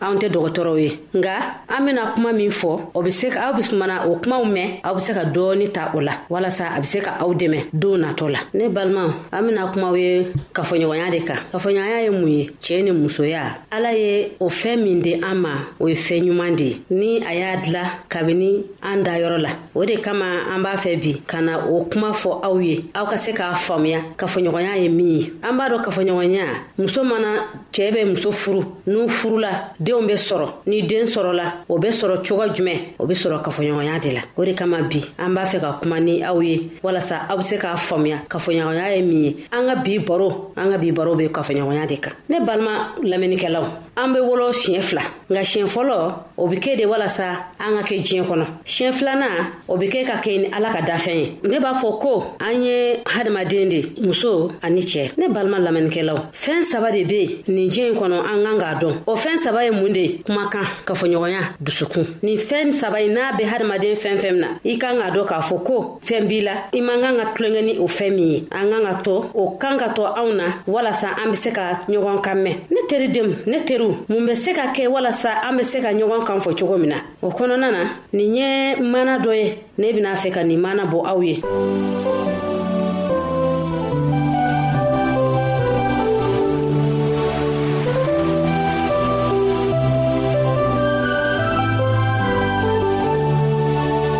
anw tɛ dɔgɔtɔrɔw ye nka an bena kuma min fɔ o be se aw be mana o kumaw mɛn aw be se ka dɔɔni ta o la walasa a be se ka aw dɛmɛ don natɔ la ne balimaw an bena kumaw ye kafoɲɔgɔnya de kan kafoɲɔgɔnya ye mun ye cɛɛ ni musoya ala ye o fɛɛn min di an ma o ye fɛɛn ɲuman de ye ni a y'a dila kabini an da yɔrɔ la o de kama an b'a fɛ bi ka na o kuma fɔ aw ye aw ka se k'a faamuya kafoɲɔgɔnya ye min ye an b'a dɔ kafoɲɔgɔnya muso mana cɛɛ bɛ muso furu n'u furula denw bɛ sɔrɔ ni den sɔrɔla o bɛ sɔrɔ cogo jumɛn o bɛ sɔrɔ kafoɲɔgɔnya de la o de kama bi an b'a fɛ ka kuma ni aw ye walasa aw be se k'a faamuya kafoɲɔgɔnya ye min ye an ka bi baro an ka bi baro be kafoɲɔgɔnya de kan ne balima lamɛnnikɛlaw an be wolo siɲɛ fila nka siɲɛ fɔlɔ o bɛ kɛ de walasa an ka kɛ diɲɛ kɔnɔ siɲɛ filanan o bɛ kɛ ka kɛ ni ala ka dafɛn ye ne b'a fɔ ko an ye hadamaden de muso ani cɛ ne balima lamɛnnikɛlaw fɛn saba de bɛ yen nin diɲɛ in kɔnɔ an kan k'a dɔn o fɛn saba ye mun de ye kumakan kafoɲɔgɔnya dusukun nin fɛn saba in n'a bɛ hadamaden fɛn fɛn min na i kan k'a dɔn k'a fɔ ko fɛn b'i la i man kan ka tulonkɛ ni o fɛn min ye an kan ka to o kan ka to anw na walasa an be se ka ɲɔgɔn kan mɛn ne teri denw ne teriw mun be se ka kɛ walasa an be se ka ɲɔgɔn kan fɔ cogo min na o kɔnɔna na nin ye mana dɔ ye ne bena fɛ ka nin mana bɔ aw ye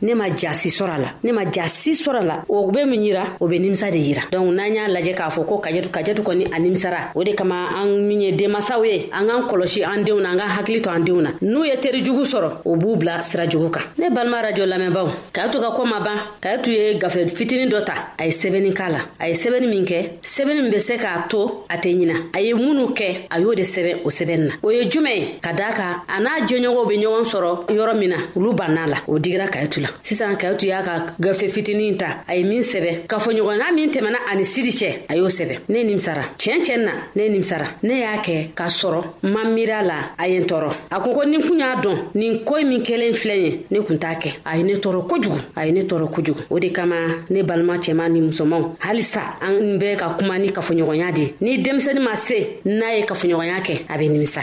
ne ma jasi sɔrɔ a la ne ma jasi sɔrɔ a la o bɛ min yira o bɛ nimisa de yira donc n'an y'a lajɛ k'a fɔ ko kajatu kajatu kɔni a nimisara o de kama an min ye denmasaw ye an k'an kɔlɔsi an denw na an ka hakili to an denw na n'u ye teri jugu sɔrɔ o b'u bila sira jugu kan ne balima rajo lamɛnbaaw kayatu ka ko ma ban kayatu ye gafe fitinin dɔ ta a ye sɛbɛnni k'a la a ye sɛbɛnni min kɛ sɛbɛnni min bɛ se k'a to a tɛ ɲina a ye minnu kɛ a y'o de sɛbɛn o sɛbɛnni na o ye jumɛn ye ka daa kan a n'a jɛɲɔgɔnw bɛ ɲɔgɔn sɔrɔ yɔrɔ min na olu banna la o digira kayitu la sisan kayitu y'a ka gafe fitinin ta a ye min sɛbɛn kafoɲɔgɔnya min tɛmɛna ani siri cɛ a y'o sɛbɛn ne nimisara tiɲɛ tiɲɛ na ne nimisara ne y'a kɛ k'a sɔrɔ ma miiri a la a ye n tɔɔrɔ a ko ko ni kun y'a dɔn nin ko min kelen filɛ ye ne kun t'a kɛ a ye ne tɔɔrɔ kojugu a ye ne tɔɔrɔ kojugu o de kama ne balima cɛman ni musomanw halisa an bɛ ka kuma ni kafoɲɔgɔnya de ni denmisɛni ma se n'a ye kafoɲɔgɔnya kɛ a bɛ nimisa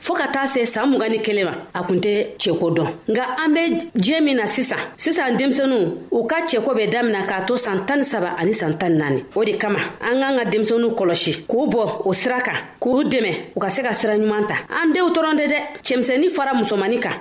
fɔɔ ka taa se saan mugan ni kelen ma a kun tɛ cɛko dɔn nka an be diɲɛ min na sisan sisan denmisɛnu u ka cɛko bɛ damina k'a to saan tan ni saba ani saan tan naani o de kama an k'an ka denmisɛnu kɔlɔsi k'u bɔ o sira kan k'u dɛmɛ u ka se ka sira ɲuman ta an denw tɔrɔn tɛ dɛ cɛmisɛnnin fara musomani kan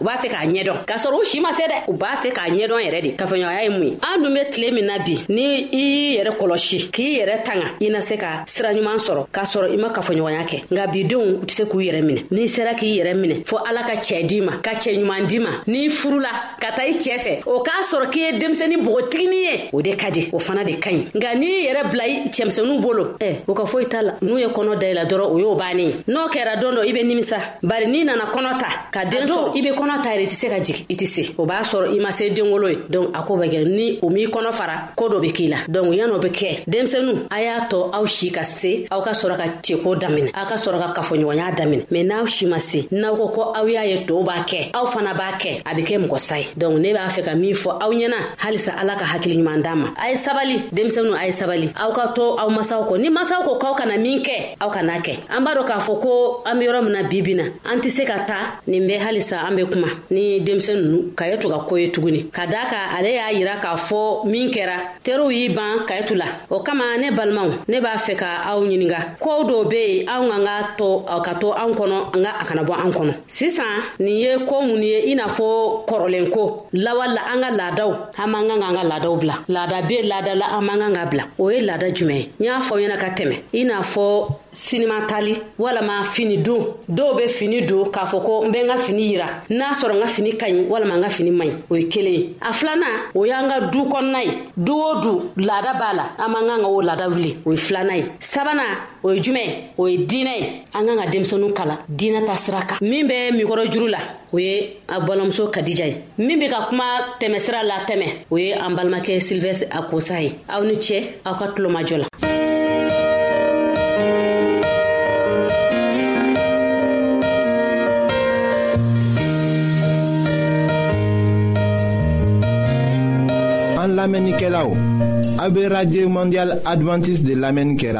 u b'a fɛ k'a ɲɛdɔn k'a sɔrɔ u si ma se dɛ u b'a fɛ k'a ɲɛdɔn yɛrɛ de kafoɲɔgɔnya ye mun ye an dun be tile min na bi ni i y'i yɛrɛ kɔlɔsi k'i yɛrɛ tanga i na se ka sira ɲuman sɔrɔ k'a sɔrɔ i ma kafoɲɔgɔnya kɛ nka bidenw u tɛ se k'u yɛrɛ minɛ n'i sera k'i yɛrɛ minɛ fɔ ala ka cɛɛ di ma ka cɛɛ ɲuman di ma n'i furula ka taa i cɛɛ fɛ o k'a sɔrɔ k'i ye denmisɛni bogotigini ye o de ka di o fana de ka ɲi nka n'i yɛrɛ bila i cɛmisɛnuw bolo ɛ o ka foyi t'a la n'u ye kɔnɔ dayila dɔrɔn o y'o bannen n'o kɛra don dɔ i be nimisa bari n'i nana kɔnɔ ta ka den sɔrɔ i bɛ kɔnɔ ta yɛrɛ i tɛ se ka jigin i tɛ se o b'a sɔrɔ i ma se denwolo ye donc a ko bɛ kɛ ni o m'i kɔnɔ fara ko dɔ bɛ k'i la donc yan'o bɛ kɛ denmisɛnninw a y'a tɔ aw si ka se aw ka sɔrɔ ka ceko daminɛ aw ka sɔrɔ ka kafoɲɔgɔnya daminɛ mɛ n'aw si ma se n'aw ko ko aw y'a ye tɔw b'a kɛ aw fana b'a kɛ a bɛ kɛ mɔgɔ sa ye donc ne b'a fɛ ka min fɔ aw ɲɛna halisa ala ka hakili ɲuman d'a ma a ye sabali denmisɛnninw a ye sabali aw ka to aw masaw kɔ ni masaw ko k'aw kana min kɛ aw kana kɛ an b'a dɔ k'a fɔ ko an be yɔrɔ min na bibi na an tɛ se ka taa nin bɛ halisa an be kuma ni denmisɛn nunu ka ye to ka ko ye tuguni ka daa ka ale y'a yira k'a fɔ min kɛra teriw y'i ban kayetu la o kama ne balimaw ne b'a fɛ ka aw ɲininga kɔw dɔw be yen anw ka ka to ka to anw kɔnɔ an ka a kana bɔ an kɔnɔ sisan nin ye ko mun ye i n'a fɔ kɔrɔlen ko lawala an ka laadaw an man kan ka an ka laadaw bila laada bɛ laada la an man kan ka bila o ye laada jumɛn ye n y'a fɔ ɲɛna ka tɛmɛ i n'a fɔ sinima tali walama fini don dɔw bɛ fini don k'a fɔ ko n bɛ n ka fini yira n'a sɔrɔ n ka fini ka ɲi walama n ka fini man ɲi o ye kelen ye a filanan o y'an ka du kɔnɔna ye du o du laada b'a la an man kan ka o laada wuli o ye filanan ye sabanan o ye jumɛn o ye diinɛ ye an kan ka denmisɛnninw kalan diinɛ ta sira kan min bɛ mikɔrɔ juru la o ye a balimamuso kadija ye min bɛ ka kuma tɛmɛsira la tɛmɛ o ye an balimakɛ silvɛsi a kosa ye aw ni cɛ aw ka tulomajɔ la an lamɛnnikɛlaw aw bɛ radio mondial adventiste de lamɛnni kɛra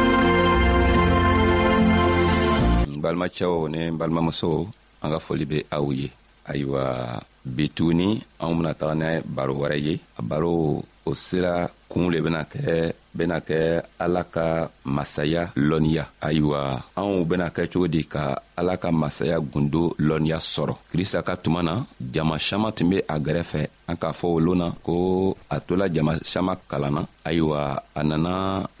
balimacɛw ni balimamusow an ka foli be aw ye ayiwa bi tuguni anw bena taga ni baro wɛrɛ ye a baro o sira kuun le bena kɛ bena kɛ ala ka masaya lɔnniya ayiwa anw bena kɛ cogo di ka ala ka masaya gundo lɔnniya sɔrɔ krista ka tuma na jama saman tun be a gɛrɛfɛ an k'a fɔ olu na ko a tola jama siama kalan na ayiwa a nana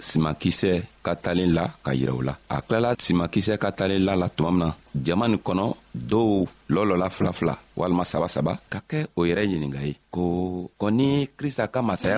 simakisɛ ka talen la ka yira u la a tilala simakisɛ ka talen la la tuma min na jama nin kɔnɔ dɔw lɔlɔla fila fila walima saba saba ka kɛ o yɛrɛ ɲininga ye ko kɔni krista ka masaya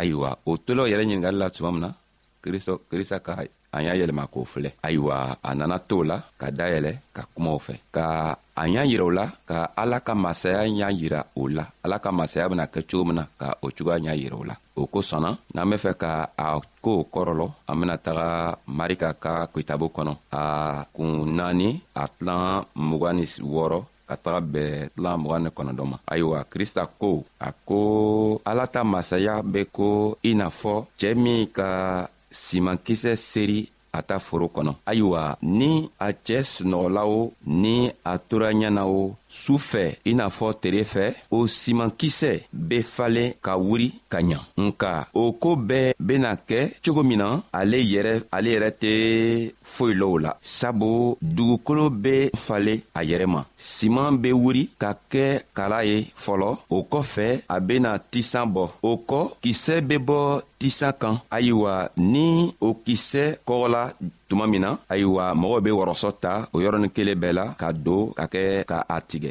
ayiwa o tolɔ yɛrɛ ɲiningari la tuma min na krista ka an y'a yɛlɛma k'o filɛ ayiwa a nana to la ka dayɛlɛ ka kumaw fɛ ka a y'a yira o la ka ala ka masaya y'a yira o la ala ka masaya bena kɛ cogo min na ka o cogoya y'a yira o la o kosɔnna n'an be fɛ ka a koo kɔrɔlɔ an bena taga marika ka kitabo kɔnɔ a kun naani a tilan mugan ni wɔɔrɔ ka taga bɛɛ tila mugan ni kɔnɔdɔ ma ayiwa krista ko a ko ala ta masaya be ko i n'a fɔ cɛɛ min ka simankisɛ seri a ta foro kɔnɔ ayiwa ni a cɛɛ sunɔgɔla o ni a tora ɲɛ na o su fɛ i n'a fɔ tere fɛ o simankisɛ be falen ka wuri ka ɲa nka o koo bɛɛ bena kɛ cogo min na ale yɛrɛ ale yɛrɛ tɛ foyi low la sabu dugukolo be fale a yɛrɛ ma siman be wuri ka kɛ kala ye fɔlɔ o kɔfɛ a bena tisan bɔ o kɔ kisɛ be bɔ tisan kan ayiwa ni o kisɛ kɔgɔla tuma min na ayiwa mɔgɔw be wɔrɔsɔ ta o yɔrɔnin kelen bɛɛ la ka don ka kɛ ka a tigɛ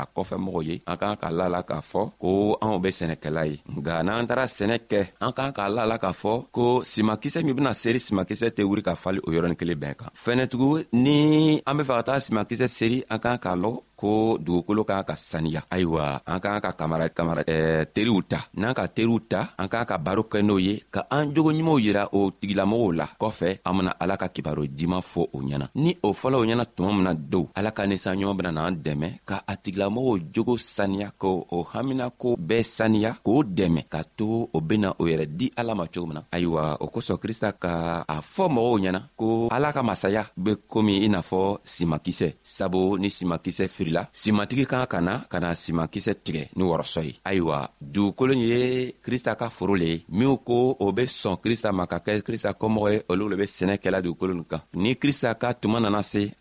a kɔfɛ mɔgɔ ye an k'an ka la la k'a fɔ ko anw bɛ sɛnɛkɛla ye nka n'an taara sɛnɛ kɛ an k'an k'a la la k'a fɔ ko simakisɛ min bɛna seri simakisɛ tɛ wuri ka fali o yɔrɔnin kelen bɛɛ kan fɛnɛtugu ni an be fɛ ka taa simakisɛ seri an k'an k'a lɔ ko dugukolo k'an ka saniya ayiwa an k'an ka kamara kamara eh, teriw ta n'an ka teriw ta an k'an ka baro kɛ n'o ye ka an jogo ɲumanw yira o tigilamɔgɔw la kɔfɛ an bena ala ka kibaro diman fɔ o ɲɛna ni o fɔlɔw ɲɛna tuma mina dow ala ka ninsanɲuman bena n'an dɛmɛ ka a tigilamɔgɔw jogo saniya ka o haminako bɛɛ saniya k'o dɛmɛ ka to o bena o yɛrɛ di ala ma cogo min na ayiwa o kosɔn krista ka a fɔ mɔgɔw ɲɛna ko ala ka masaya be komi i n'a fɔ simakisɛ sabu ni simakisɛ firila simatigi kan ka na ka na simakisɛ tigɛ ni wɔrɔsɔ ye ayiwa dugukolo ye krista ka foro le ye minw ko o be sɔn krista ma ka kɛ krista kɔmɔgɔ ye olu le be sɛnɛ kɛla dugukolo nin kan ni krista ka tuma nana se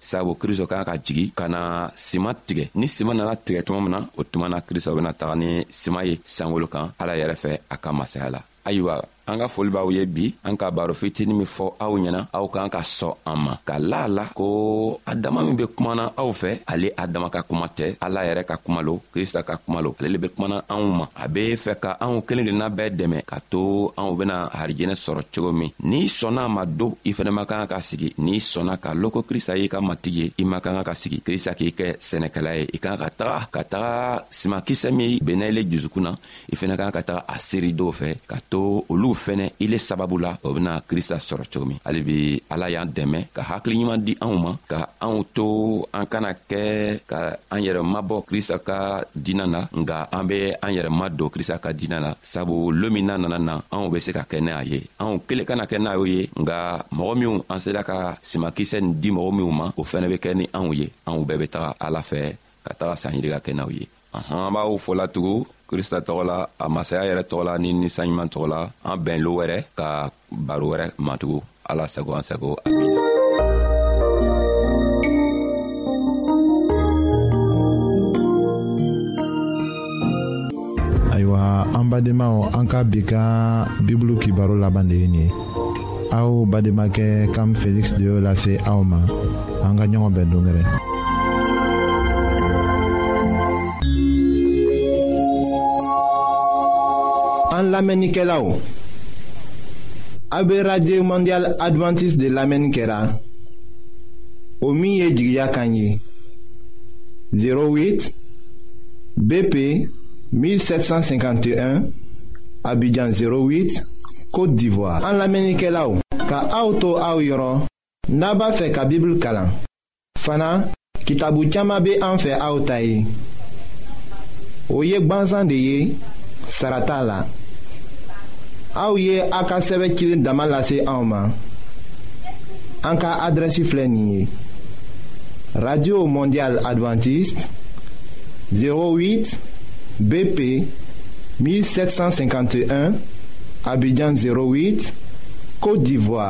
sabu kristo kan ka jigi ka na sima tigɛ ni sima nana tigɛ tuma min na o tuma na kristo bena taga ni sima ye sankolo kan ala yɛrɛ fɛ a ka masaya la ayiwa an ka foli b'aw ye bi an ka baro fitini min fɔ aw ɲɛna aw kan ka sɔn an ma ka la la ko a dama min be kumana aw fɛ ale a dama ka kuma tɛ ala yɛrɛ ka kuma lo krista ka kuma lo ale le be kumana anw ma a be fɛ ka anw kelen kelenna bɛɛ dɛmɛ ka to anw bena harijɛnɛ sɔrɔ cogo min n'i sɔnna ma don i fɛnɛ man kan ka sigi n'i sɔnna ka lɔn ko krista y'i ka matigi ye i man kan ka sigi krista k'i kɛ sɛnɛkɛla ye i kan ka taga ka taga simakisɛ min bena ile jusukun na i fɛnɛ kan ka taga a seeri dɔw fɛ ka to olu fɛnɛ ile sababu la o bena krista sɔrɔ cogo min hali bi ala y'an dɛmɛ ka hakiliɲuman di anw ma ka anw to an kana kɛ ka an yɛrɛ mabɔ krista ka diina na nga an be an yɛrɛ ma don krista ka diina na sabu lo min n'a nana na anw be se ka kɛ n'a ye anw kelen kana kɛ n'a ye nga mɔgɔ minw an sela ka simakisɛ nin di mɔgɔ minw ma o fɛnɛ be kɛ ni anw ye anw bɛɛ be taga ala fɛ ka taga sanyiri ka kɛ n'aw ye an b'aw fola tugun krista tɔgɔ la a masaya yɛrɛ tɔgɔ la ni ni saɲuman tɔgɔ la an bɛn lo wɛrɛ ka baro wɛrɛ matugu ala sago an sago amina an badenmaw an ka bi ka bibulu kibaro laban de ye nin ye aw bademakɛ kam feliksi de y'o lase aw ma an ka ɲɔgɔn bɛn dongɛrɛ an lamɛnnikɛlaw a bɛ radio mondial adventiste de lamɛnni kɛra o min ye jigiya kan ye 08 BP 1751 Abidjan 08 Côte d'Ivoire. En l'Amérique là, ka auto au N'a b'a fɛ ka Bible kalan fana kitabu caman bɛ an fɛ aw ta ye o ye gbansan de ye sara t'a la aw ye a ka sɛbɛn cilen dama lase anw ma an ka adrɛsi filɛ nin ye radio mondial adventiste 08 BP 1751 Abidjan 08 Côte d'Ivoire